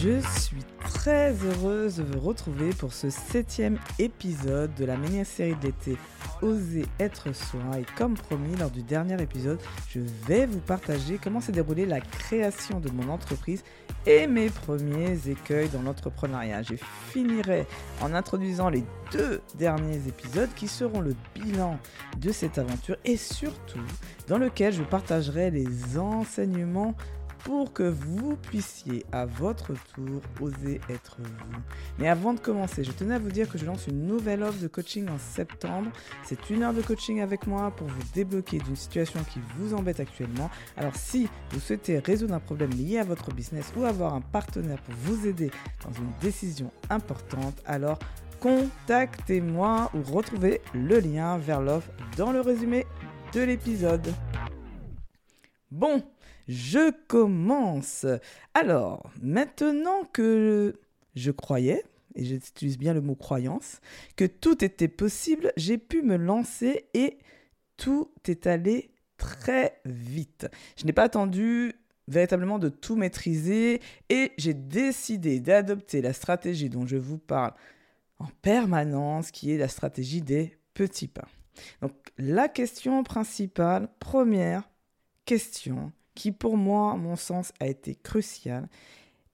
Je suis très heureuse de vous retrouver pour ce septième épisode de la mini-série d'été Oser être soi. Et comme promis lors du dernier épisode, je vais vous partager comment s'est déroulée la création de mon entreprise et mes premiers écueils dans l'entrepreneuriat. Je finirai en introduisant les deux derniers épisodes qui seront le bilan de cette aventure et surtout dans lequel je partagerai les enseignements pour que vous puissiez à votre tour oser être vous. Mais avant de commencer, je tenais à vous dire que je lance une nouvelle offre de coaching en septembre. C'est une heure de coaching avec moi pour vous débloquer d'une situation qui vous embête actuellement. Alors si vous souhaitez résoudre un problème lié à votre business ou avoir un partenaire pour vous aider dans une décision importante, alors contactez-moi ou retrouvez le lien vers l'offre dans le résumé de l'épisode. Bon, je commence. Alors, maintenant que je croyais, et j'utilise bien le mot croyance, que tout était possible, j'ai pu me lancer et tout est allé très vite. Je n'ai pas attendu véritablement de tout maîtriser et j'ai décidé d'adopter la stratégie dont je vous parle en permanence, qui est la stratégie des petits pas. Donc la question principale, première question, qui pour moi, à mon sens, a été crucial,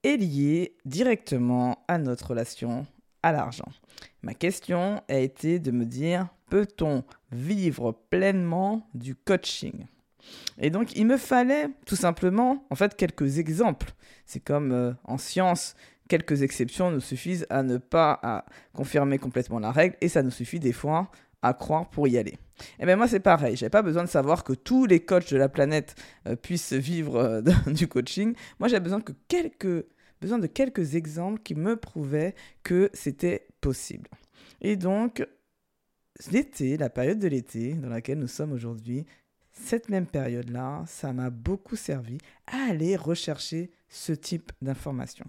est lié directement à notre relation à l'argent. Ma question a été de me dire, peut-on vivre pleinement du coaching? Et donc, il me fallait tout simplement, en fait, quelques exemples. C'est comme euh, en science, quelques exceptions nous suffisent à ne pas confirmer complètement la règle, et ça nous suffit des fois à croire pour y aller. Eh bien moi c'est pareil, j'avais pas besoin de savoir que tous les coachs de la planète euh, puissent vivre euh, du coaching. Moi j'avais besoin que quelques besoin de quelques exemples qui me prouvaient que c'était possible. Et donc l'été, la période de l'été dans laquelle nous sommes aujourd'hui, cette même période-là, ça m'a beaucoup servi à aller rechercher ce type d'informations.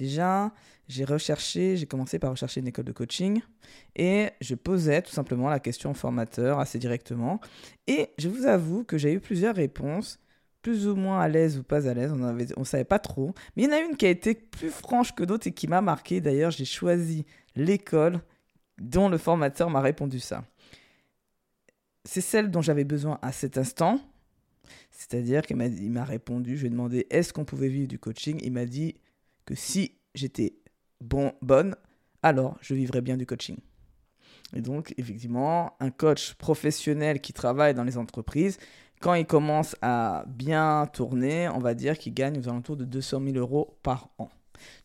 Déjà, j'ai recherché, j'ai commencé par rechercher une école de coaching et je posais tout simplement la question au formateur assez directement. Et je vous avoue que j'ai eu plusieurs réponses, plus ou moins à l'aise ou pas à l'aise, on ne savait pas trop. Mais il y en a une qui a été plus franche que d'autres et qui m'a marqué. D'ailleurs, j'ai choisi l'école dont le formateur m'a répondu ça. C'est celle dont j'avais besoin à cet instant. C'est-à-dire qu'il m'a répondu, je lui ai demandé est-ce qu'on pouvait vivre du coaching? Il m'a dit si j'étais bon, bonne, alors je vivrais bien du coaching. Et donc, effectivement, un coach professionnel qui travaille dans les entreprises, quand il commence à bien tourner, on va dire qu'il gagne aux alentours de 200 000 euros par an.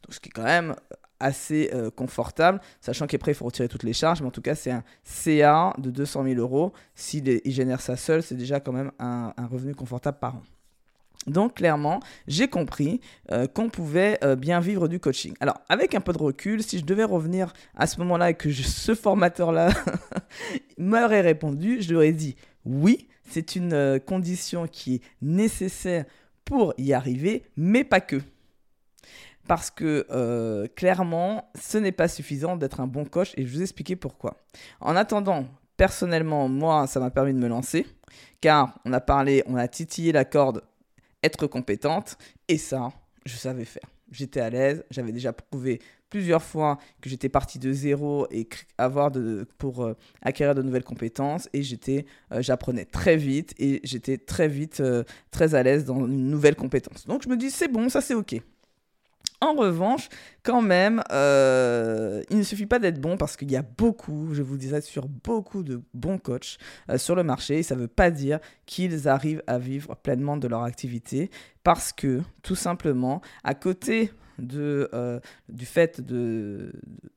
Donc, ce qui est quand même assez euh, confortable, sachant qu'après, il faut retirer toutes les charges, mais en tout cas, c'est un CA de 200 000 euros. S'il génère ça seul, c'est déjà quand même un revenu confortable par an. Donc clairement, j'ai compris euh, qu'on pouvait euh, bien vivre du coaching. Alors avec un peu de recul, si je devais revenir à ce moment-là et que ce formateur-là m'aurait répondu, je lui aurais dit oui, c'est une euh, condition qui est nécessaire pour y arriver, mais pas que. Parce que clairement, ce n'est pas suffisant d'être un bon coach et je vais vous expliquer pourquoi. En attendant, personnellement, moi, ça m'a permis de me lancer, car on a parlé, on a titillé la corde être compétente. Et ça, je savais faire. J'étais à l'aise, j'avais déjà prouvé plusieurs fois que j'étais parti de zéro et avoir de, pour euh, acquérir de nouvelles compétences et j'étais euh, j'apprenais très vite et j'étais très vite euh, très à l'aise dans une nouvelle compétence. Donc je me dis c'est bon, ça c'est OK. En revanche, quand même, euh, il ne suffit pas d'être bon parce qu'il y a beaucoup, je vous disais, sur beaucoup de bons coachs euh, sur le marché. ça ne veut pas dire qu'ils arrivent à vivre pleinement de leur activité parce que, tout simplement, à côté euh, du fait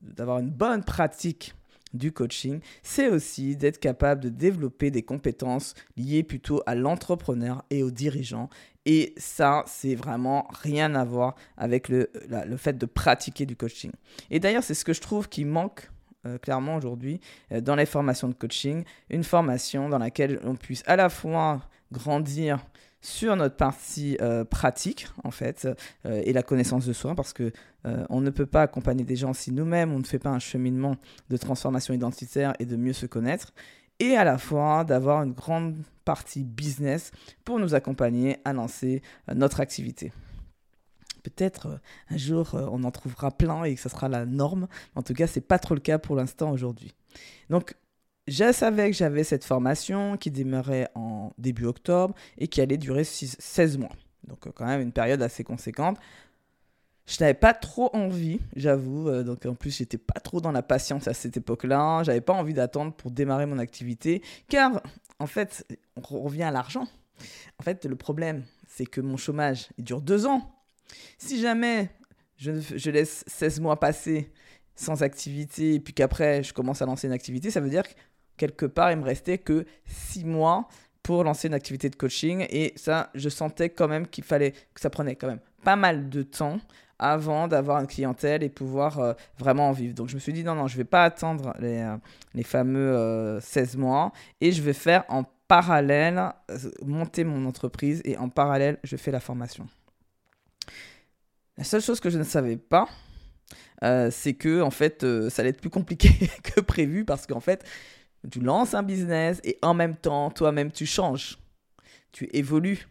d'avoir une bonne pratique du coaching, c'est aussi d'être capable de développer des compétences liées plutôt à l'entrepreneur et au dirigeant. Et ça, c'est vraiment rien à voir avec le, fait de pratiquer du coaching. Et d'ailleurs, c'est ce que je trouve qui manque euh, clairement aujourd'hui euh, dans les formations de coaching, une formation dans laquelle on puisse à la fois grandir sur notre partie euh, pratique en fait et la connaissance de soi parce que on ne peut pas accompagner des gens si nous-mêmes on ne fait pas un cheminement de transformation identitaire et de mieux se connaître et à la fois d'avoir une grande partie business pour nous accompagner à lancer euh, notre activité. Peut-être euh, un jour euh, on en trouvera plein et que ça sera la norme. En tout cas, c'est pas trop le cas pour l'instant aujourd'hui. Donc, je savais que j'avais cette formation qui démarrait en début octobre et qui allait durer 16 mois. Donc, quand même une période assez conséquente. Je n'avais pas trop envie, j'avoue. Euh, donc en plus, j'étais pas trop dans la patience à cette époque-là. J'avais pas envie d'attendre pour démarrer mon activité, car en fait, on revient à l'argent. En fait, le problème, c'est que mon chômage, il dure deux ans. Si jamais je, laisse 16 mois passer sans activité, puis qu'après je commence à lancer une activité, ça veut dire que quelque part, il me restait que six mois pour lancer une activité de coaching. Et ça, je sentais quand même qu'il fallait que ça prenait quand même pas mal de temps avant d'avoir une clientèle et pouvoir euh, vraiment en vivre. Donc je me suis dit non, non, je ne vais pas attendre les, euh, les fameux 16 euh, mois et je vais faire en parallèle, monter mon entreprise et en parallèle, je fais la formation. La seule chose que je ne savais pas, c'est que en fait, ça allait être plus compliqué que prévu parce qu'en fait, tu lances un business et en même temps, toi-même, tu changes, tu évolues,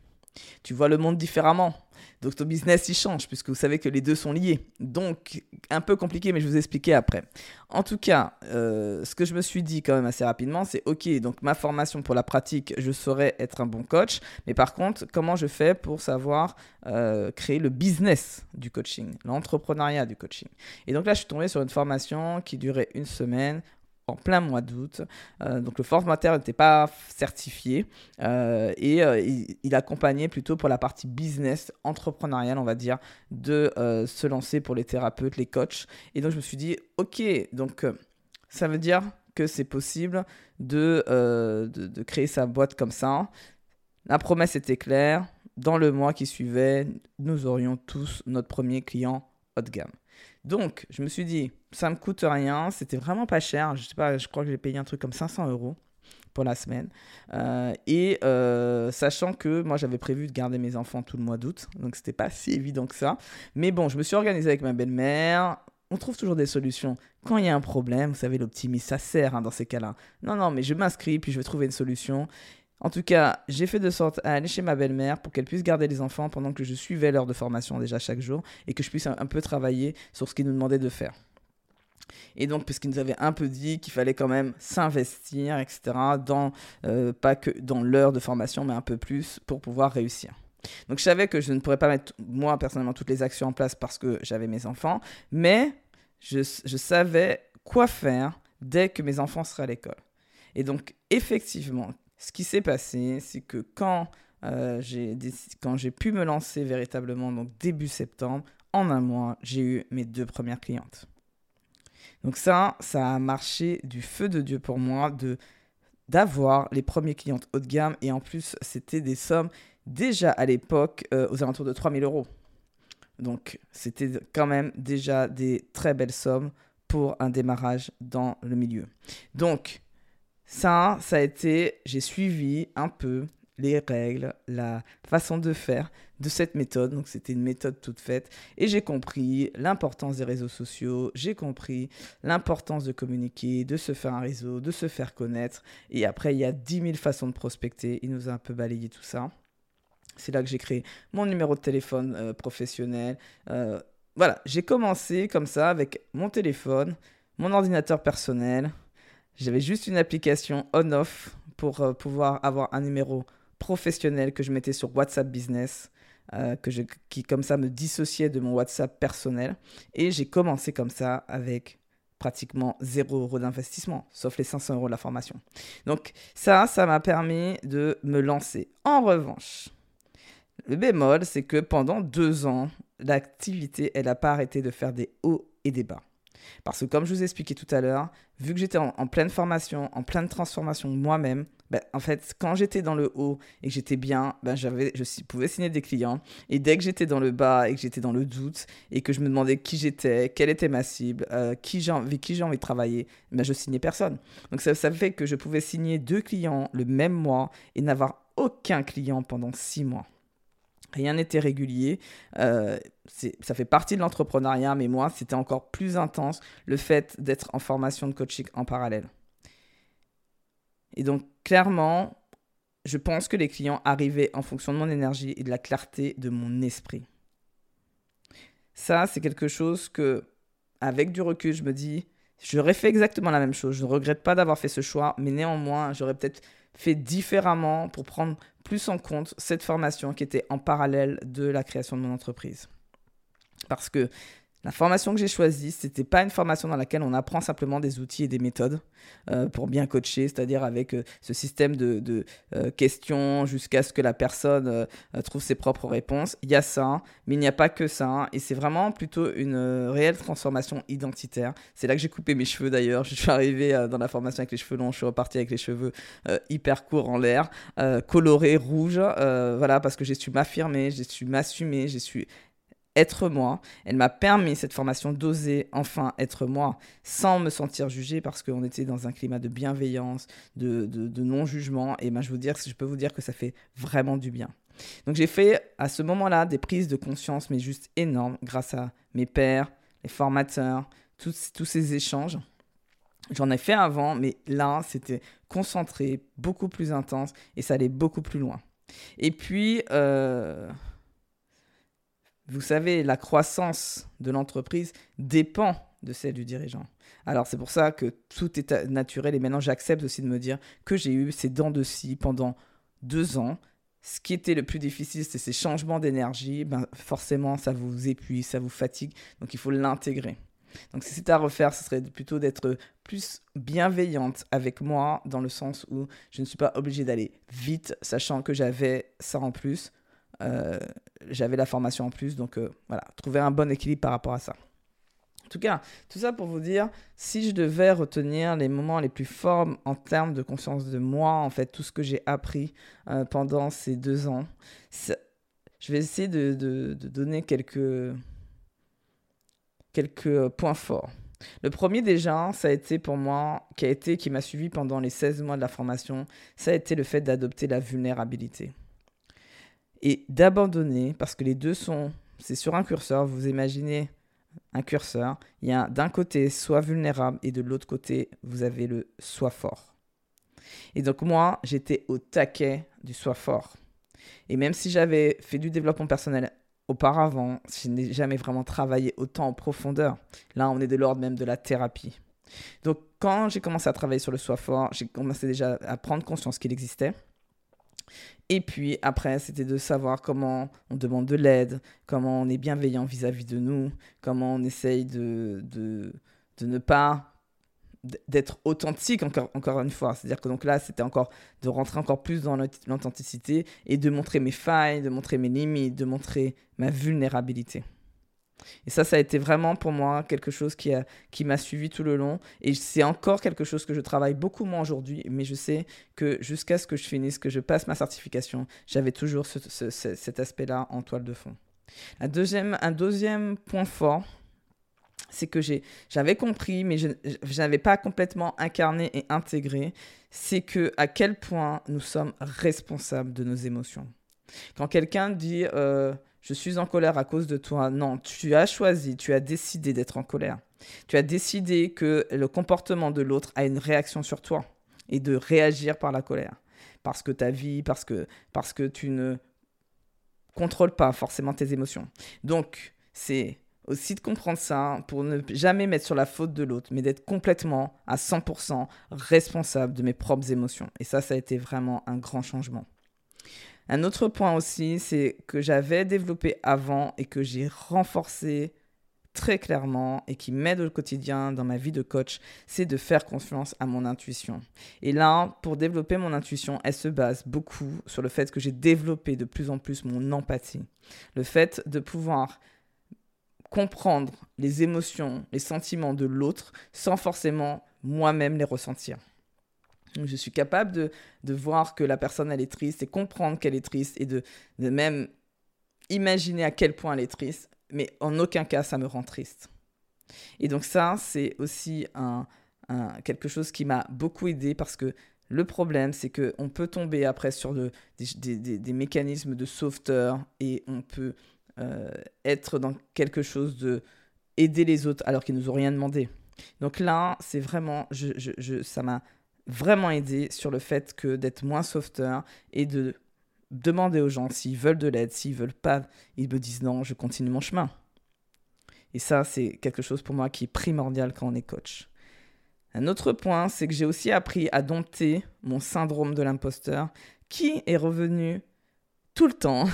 tu vois le monde différemment. Donc ton business, il change, puisque vous savez que les deux sont liés. Donc, un peu compliqué, mais je vais vous expliquer après. En tout cas, euh, ce que je me suis dit quand même assez rapidement, c'est OK, donc ma formation pour la pratique, je saurais être un bon coach. Mais par contre, comment je fais pour savoir euh, créer le business du coaching, l'entrepreneuriat du coaching? Et donc là, je suis tombé sur une formation qui durait une semaine en plein mois d'août. Euh, donc le formateur n'était pas certifié euh, et euh, il, accompagnait plutôt pour la partie business, entrepreneuriale, on va dire, de se lancer pour les thérapeutes, les coachs. Et donc je me suis dit, ok, donc ça veut dire que c'est possible de, créer sa boîte comme ça. La promesse était claire. Dans le mois qui suivait, nous aurions tous notre premier client haut de gamme. Donc, je me suis dit, ça me coûte rien, c'était vraiment pas cher. Je sais pas, je crois que j'ai payé un truc comme 500 euros pour la semaine. Euh, et euh, sachant que moi j'avais prévu de garder mes enfants tout le mois d'août, donc c'était pas si évident que ça. Mais bon, je me suis organisé avec ma belle-mère. On trouve toujours des solutions. Quand il y a un problème, vous savez, l'optimisme, ça sert hein, dans ces cas-là. Non, non, mais je m'inscris, puis je vais trouver une solution. En tout cas, j'ai fait de sorte à aller chez ma belle-mère pour qu'elle puisse garder les enfants pendant que je suivais l'heure de formation déjà chaque jour et que je puisse un, peu travailler sur ce qu'ils nous demandaient de faire. Et donc, puisqu'ils nous avaient un peu dit qu'il fallait quand même s'investir, etc., dans, euh, pas que dans l'heure de formation, mais un peu plus pour pouvoir réussir. Donc, je savais que je ne pourrais pas mettre, moi, personnellement, toutes les actions en place parce que j'avais mes enfants, mais je, je savais quoi faire dès que mes enfants seraient à l'école. Et donc, effectivement, ce qui s'est passé, c'est que quand euh, j'ai pu me lancer véritablement, donc début septembre, en un mois, j'ai eu mes deux premières clientes. Donc ça, ça a marché du feu de Dieu pour moi de d'avoir les premiers clientes haut de gamme et en plus c'était des sommes déjà à l'époque euh, aux alentours de 3000 euros. Donc c'était quand même déjà des très belles sommes pour un démarrage dans le milieu. Donc ça, ça a été, j'ai suivi un peu les règles, la façon de faire de cette méthode. Donc c'était une méthode toute faite. Et j'ai compris l'importance des réseaux sociaux, j'ai compris l'importance de communiquer, de se faire un réseau, de se faire connaître. Et après, il y a 10 000 façons de prospecter. Il nous a un peu balayé tout ça. C'est là que j'ai créé mon numéro de téléphone euh, professionnel. Euh, voilà, j'ai commencé comme ça avec mon téléphone, mon ordinateur personnel, j'avais juste une application on-off pour euh, pouvoir avoir un numéro professionnel que je mettais sur WhatsApp Business, euh, que je, qui comme ça me dissociait de mon WhatsApp personnel. Et j'ai commencé comme ça avec pratiquement 0 euros d'investissement, sauf les 500 euros de la formation. Donc ça, ça m'a permis de me lancer. En revanche, le bémol, c'est que pendant deux ans, l'activité, elle n'a pas arrêté de faire des hauts et des bas. Parce que comme je vous ai expliqué tout à l'heure, vu que j'étais en, pleine formation, en pleine transformation moi-même, ben, en fait, quand j'étais dans le haut et que j'étais bien, ben, j'avais, je pouvais signer des clients. Et dès que j'étais dans le bas et que j'étais dans le doute et que je me demandais qui j'étais, quelle était ma cible, euh, qui j'ai, avec qui j'ai envie de travailler, ben, je signais personne. Donc ça, ça fait que je pouvais signer deux clients le même mois et n'avoir aucun client pendant six mois. Rien n'était régulier. Euh, ça fait partie de l'entrepreneuriat, mais moi, c'était encore plus intense le fait d'être en formation de coaching en parallèle. Et donc, clairement, je pense que les clients arrivaient en fonction de mon énergie et de la clarté de mon esprit. Ça, c'est quelque chose que, avec du recul, je me dis, j'aurais fait exactement la même chose. Je ne regrette pas d'avoir fait ce choix, mais néanmoins, j'aurais peut-être fait différemment pour prendre plus en compte cette formation qui était en parallèle de la création de mon entreprise. Parce que la formation que j'ai choisie, ce n'était pas une formation dans laquelle on apprend simplement des outils et des méthodes euh, pour bien coacher, c'est-à-dire avec euh, ce système de, euh, questions jusqu'à ce que la personne trouve ses propres réponses. Il y a ça, mais il n'y a pas que ça. et c'est vraiment plutôt une réelle transformation identitaire. C'est là que j'ai coupé mes cheveux d'ailleurs. Je suis arrivé dans la formation avec les cheveux longs, je suis reparti avec les cheveux hyper courts en l'air, colorés, rouges. voilà, parce que j'ai su m'affirmer, j'ai su m'assumer, j'ai su être moi. Elle m'a permis, cette formation, d'oser enfin être moi sans me sentir jugée parce qu'on était dans un climat de bienveillance, de, non-jugement. Et ben, je, peux vous dire que ça fait vraiment du bien. Donc j'ai fait à ce moment-là des prises de conscience, mais juste énormes, grâce à mes pères, les formateurs, tous, tous ces échanges. J'en ai fait avant, mais là, c'était concentré, beaucoup plus intense, et ça allait beaucoup plus loin. Et puis, euh, vous savez, la croissance de l'entreprise dépend de celle du dirigeant. Alors c'est pour ça que tout est naturel et maintenant j'accepte aussi de me dire que j'ai eu ces dents de scie pendant deux ans. Ce qui était le plus difficile, c'est ces changements d'énergie. Ben, forcément, ça vous épuise, ça vous fatigue. Donc il faut l'intégrer. Donc si c'était à refaire, ce serait plutôt d'être plus bienveillante avec moi, dans le sens où je ne suis pas obligée d'aller vite, sachant que j'avais ça en plus. Euh, j'avais la formation en plus, donc euh, voilà, trouver un bon équilibre par rapport à ça. En tout cas, tout ça pour vous dire, si je devais retenir les moments les plus forts en termes de conscience de moi, en fait, tout ce que j'ai appris euh, pendant ces deux ans, je vais essayer de, donner quelques, quelques points forts. Le premier déjà, ça a été pour moi, qui a été, qui m'a suivi pendant les 16 mois de la formation, ça a été le fait d'adopter la vulnérabilité et d'abandonner, parce que les deux sont, c'est sur un curseur, vous imaginez un curseur, il y a d'un côté soit vulnérable et de l'autre côté, vous avez le soit fort. Et donc moi, j'étais au taquet du soit fort. Et même si j'avais fait du développement personnel auparavant, je n'ai jamais vraiment travaillé autant en profondeur. Là, on est de l'ordre même de la thérapie. Donc quand j'ai commencé à travailler sur le soi fort, j'ai commencé déjà à prendre conscience qu'il existait. Et puis après, c'était de savoir comment on demande de l'aide, comment on est bienveillant vis-à-vis de nous, comment on essaye de, de, de ne pas d'être authentique encore, encore une fois. C'est-à-dire que donc là, c'était encore de rentrer encore plus dans l'authenticité et de montrer mes failles, de montrer mes limites, de montrer ma vulnérabilité. Et ça, ça a été vraiment pour moi quelque chose qui, a, qui m'a suivi tout le long. Et c'est encore quelque chose que je travaille beaucoup moins aujourd'hui, mais je sais que jusqu'à ce que je finisse, que je passe ma certification, j'avais toujours cet aspect-là en toile de fond. La deuxième, un deuxième point fort, c'est que j'avais compris, mais je, n'avais pas complètement incarné et intégré, c'est que à quel point nous sommes responsables de nos émotions. Quand quelqu'un dit euh, je suis en colère à cause de toi. Non, tu as choisi, tu as décidé d'être en colère. Tu as décidé que le comportement de l'autre a une réaction sur toi et de réagir par la colère. Parce que ta vie, parce que, parce que tu ne contrôles pas forcément tes émotions. Donc, c'est aussi de comprendre ça pour ne jamais mettre sur la faute de l'autre, mais d'être complètement à 100% responsable de mes propres émotions. Et ça, ça a été vraiment un grand changement. Un autre point aussi, c'est que j'avais développé avant et que j'ai renforcé très clairement et qui m'aide au quotidien dans ma vie de coach, c'est de faire confiance à mon intuition. Et là, pour développer mon intuition, elle se base beaucoup sur le fait que j'ai développé de plus en plus mon empathie. Le fait de pouvoir comprendre les émotions, les sentiments de l'autre sans forcément moi-même les ressentir. Je suis capable de, de, voir que la personne, elle est triste et comprendre qu'elle est triste et de, de même imaginer à quel point elle est triste, mais en aucun cas ça me rend triste. Et donc ça, c'est aussi un, quelque chose qui m'a beaucoup aidé parce que le problème, c'est qu'on peut tomber après sur de, des, des, des, mécanismes de sauveteur et on peut euh, être dans quelque chose de aider les autres alors qu'ils nous ont rien demandé. Donc là, c'est vraiment, je, je, ça m'a vraiment aidé sur le fait que d'être moins sauveteur et de demander aux gens s'ils veulent de l'aide, s'ils veulent pas, ils me disent non, je continue mon chemin. Et ça, c'est quelque chose pour moi qui est primordial quand on est coach. Un autre point, c'est que j'ai aussi appris à dompter mon syndrome de l'imposteur qui est revenu tout le temps,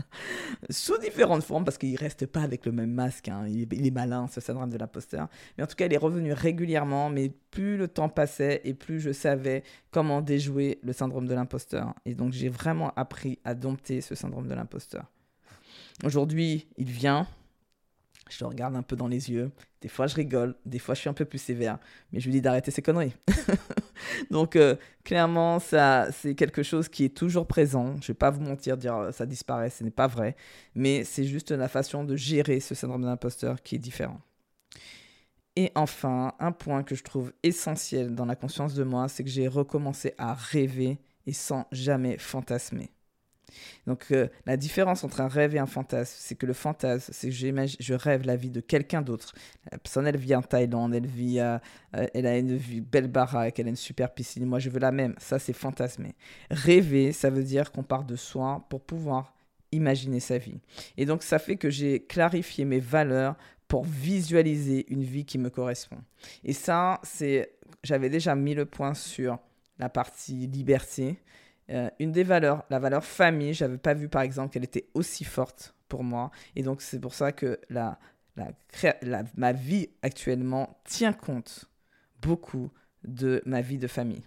sous différentes formes, parce qu'il reste pas avec le même masque. Hein. Il, est, malin, ce syndrome de l'imposteur. Mais en tout cas, il est revenu régulièrement. Mais plus le temps passait et plus je savais comment déjouer le syndrome de l'imposteur. Et donc, j'ai vraiment appris à dompter ce syndrome de l'imposteur. Aujourd'hui, il vient, je le regarde un peu dans les yeux. Des fois, je rigole. Des fois, je suis un peu plus sévère. Mais je lui dis d'arrêter ses conneries. Donc, euh, clairement, ça, c'est quelque chose qui est toujours présent. Je ne vais pas vous mentir, dire euh, ça disparaît, ce n'est pas vrai. Mais c'est juste la façon de gérer ce syndrome d'imposteur qui est différent. Et enfin, un point que je trouve essentiel dans la conscience de moi, c'est que j'ai recommencé à rêver et sans jamais fantasmer. Donc euh, la différence entre un rêve et un fantasme, c'est que le fantasme, c'est que je rêve la vie de quelqu'un d'autre. La personne, elle vit en Thaïlande, elle vit, euh, elle a une belle baraque, elle a une super piscine. Moi, je veux la même. Ça, c'est fantasmer. Rêver, ça veut dire qu'on part de soi pour pouvoir imaginer sa vie. Et donc, ça fait que j'ai clarifié mes valeurs pour visualiser une vie qui me correspond. Et ça, c'est, j'avais déjà mis le point sur la partie liberté, euh, une des valeurs, la valeur famille, j'avais pas vu par exemple qu'elle était aussi forte pour moi. Et donc c'est pour ça que la, ma vie actuellement tient compte beaucoup de ma vie de famille.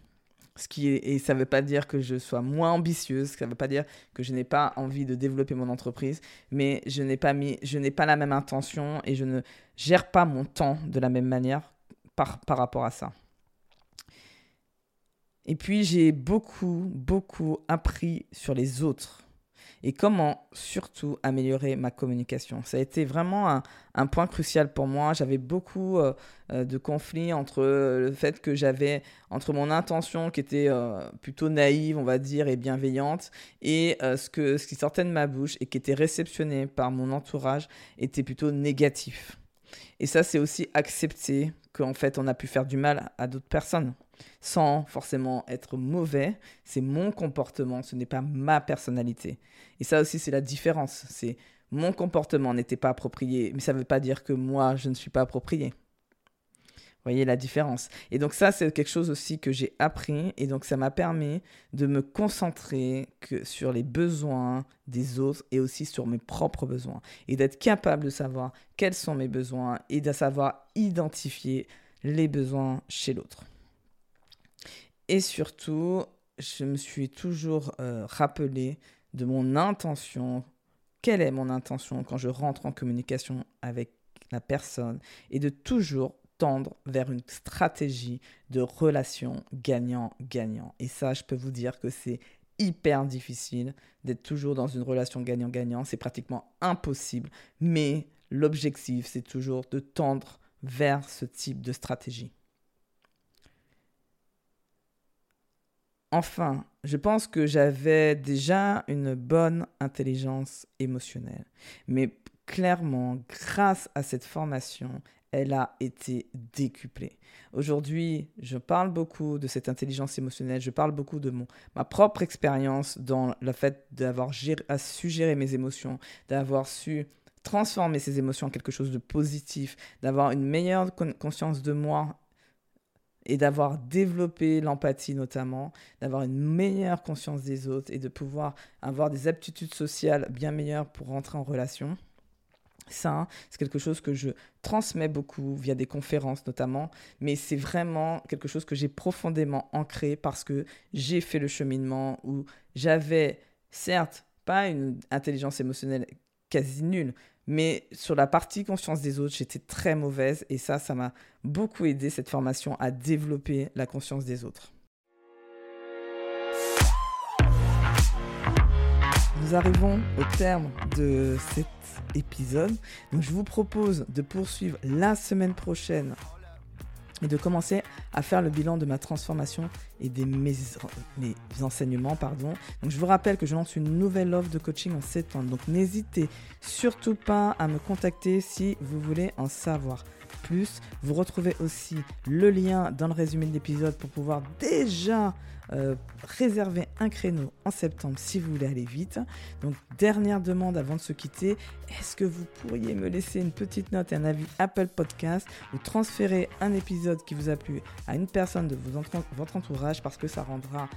Ce qui est, et ça ne veut pas dire que je sois moins ambitieuse, ça ne veut pas dire que je n'ai pas envie de développer mon entreprise, mais je n'ai pas mis, je n'ai pas la même intention et je ne gère pas mon temps de la même manière par, par rapport à ça. Et puis j'ai beaucoup, beaucoup appris sur les autres et comment surtout améliorer ma communication. Ça a été vraiment un, point crucial pour moi. J'avais beaucoup euh, euh, de conflits entre le fait que j'avais, entre mon intention qui était euh, plutôt naïve, on va dire, et bienveillante, et ce, que, ce qui sortait de ma bouche et qui était réceptionné par mon entourage était plutôt négatif. Et ça, c'est aussi accepter qu'en fait, on a pu faire du mal à d'autres personnes sans forcément être mauvais. C'est mon comportement, ce n'est pas ma personnalité. Et ça aussi, c'est la différence. C'est mon comportement n'était pas approprié, mais ça ne veut pas dire que moi, je ne suis pas approprié. Voyez la différence. Et donc ça, c'est quelque chose aussi que j'ai appris. Et donc ça m'a permis de me concentrer que sur les besoins des autres et aussi sur mes propres besoins. Et d'être capable de savoir quels sont mes besoins et de savoir identifier les besoins chez l'autre. Et surtout, je me suis toujours euh, rappelé de mon intention. Quelle est mon intention quand je rentre en communication avec la personne? Et de toujours tendre vers une stratégie de relation gagnant-gagnant. Et ça, je peux vous dire que c'est hyper difficile d'être toujours dans une relation gagnant-gagnant. C'est pratiquement impossible. Mais l'objectif, c'est toujours de tendre vers ce type de stratégie. Enfin, je pense que j'avais déjà une bonne intelligence émotionnelle. Mais clairement, grâce à cette formation, elle a été décuplée. Aujourd'hui, je parle beaucoup de cette intelligence émotionnelle, je parle beaucoup de mon, ma propre expérience dans le fait d'avoir su gérer mes émotions, d'avoir su transformer ces émotions en quelque chose de positif, d'avoir une meilleure conscience de moi et d'avoir développé l'empathie notamment, d'avoir une meilleure conscience des autres et de pouvoir avoir des aptitudes sociales bien meilleures pour rentrer en relation. Ça, c'est quelque chose que je transmets beaucoup via des conférences notamment, mais c'est vraiment quelque chose que j'ai profondément ancré parce que j'ai fait le cheminement où j'avais, certes, pas une intelligence émotionnelle quasi nulle, mais sur la partie conscience des autres, j'étais très mauvaise. Et ça, ça m'a beaucoup aidé, cette formation, à développer la conscience des autres. Nous arrivons au terme de cet épisode. Donc je vous propose de poursuivre la semaine prochaine et de commencer à faire le bilan de ma transformation et des mes, enseignements. Pardon. Je vous rappelle que je lance une nouvelle offre de coaching en septembre. Donc n'hésitez surtout pas à me contacter si vous voulez en savoir plus. Vous retrouvez aussi le lien dans le résumé de l'épisode pour pouvoir déjà euh, réserver un créneau en septembre si vous voulez aller vite. Donc dernière demande avant de se quitter, est-ce que vous pourriez me laisser une petite note et un avis Apple Podcast ou transférer un épisode qui vous a plu à une personne de votre entourage parce que ça rendra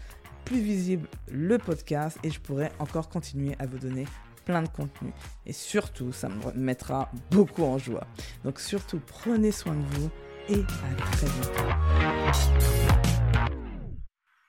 plus visible le podcast et je pourrai encore continuer à vous donner plein de contenu. Et surtout, ça me mettra beaucoup en joie. Donc surtout, prenez soin de vous et à très vite.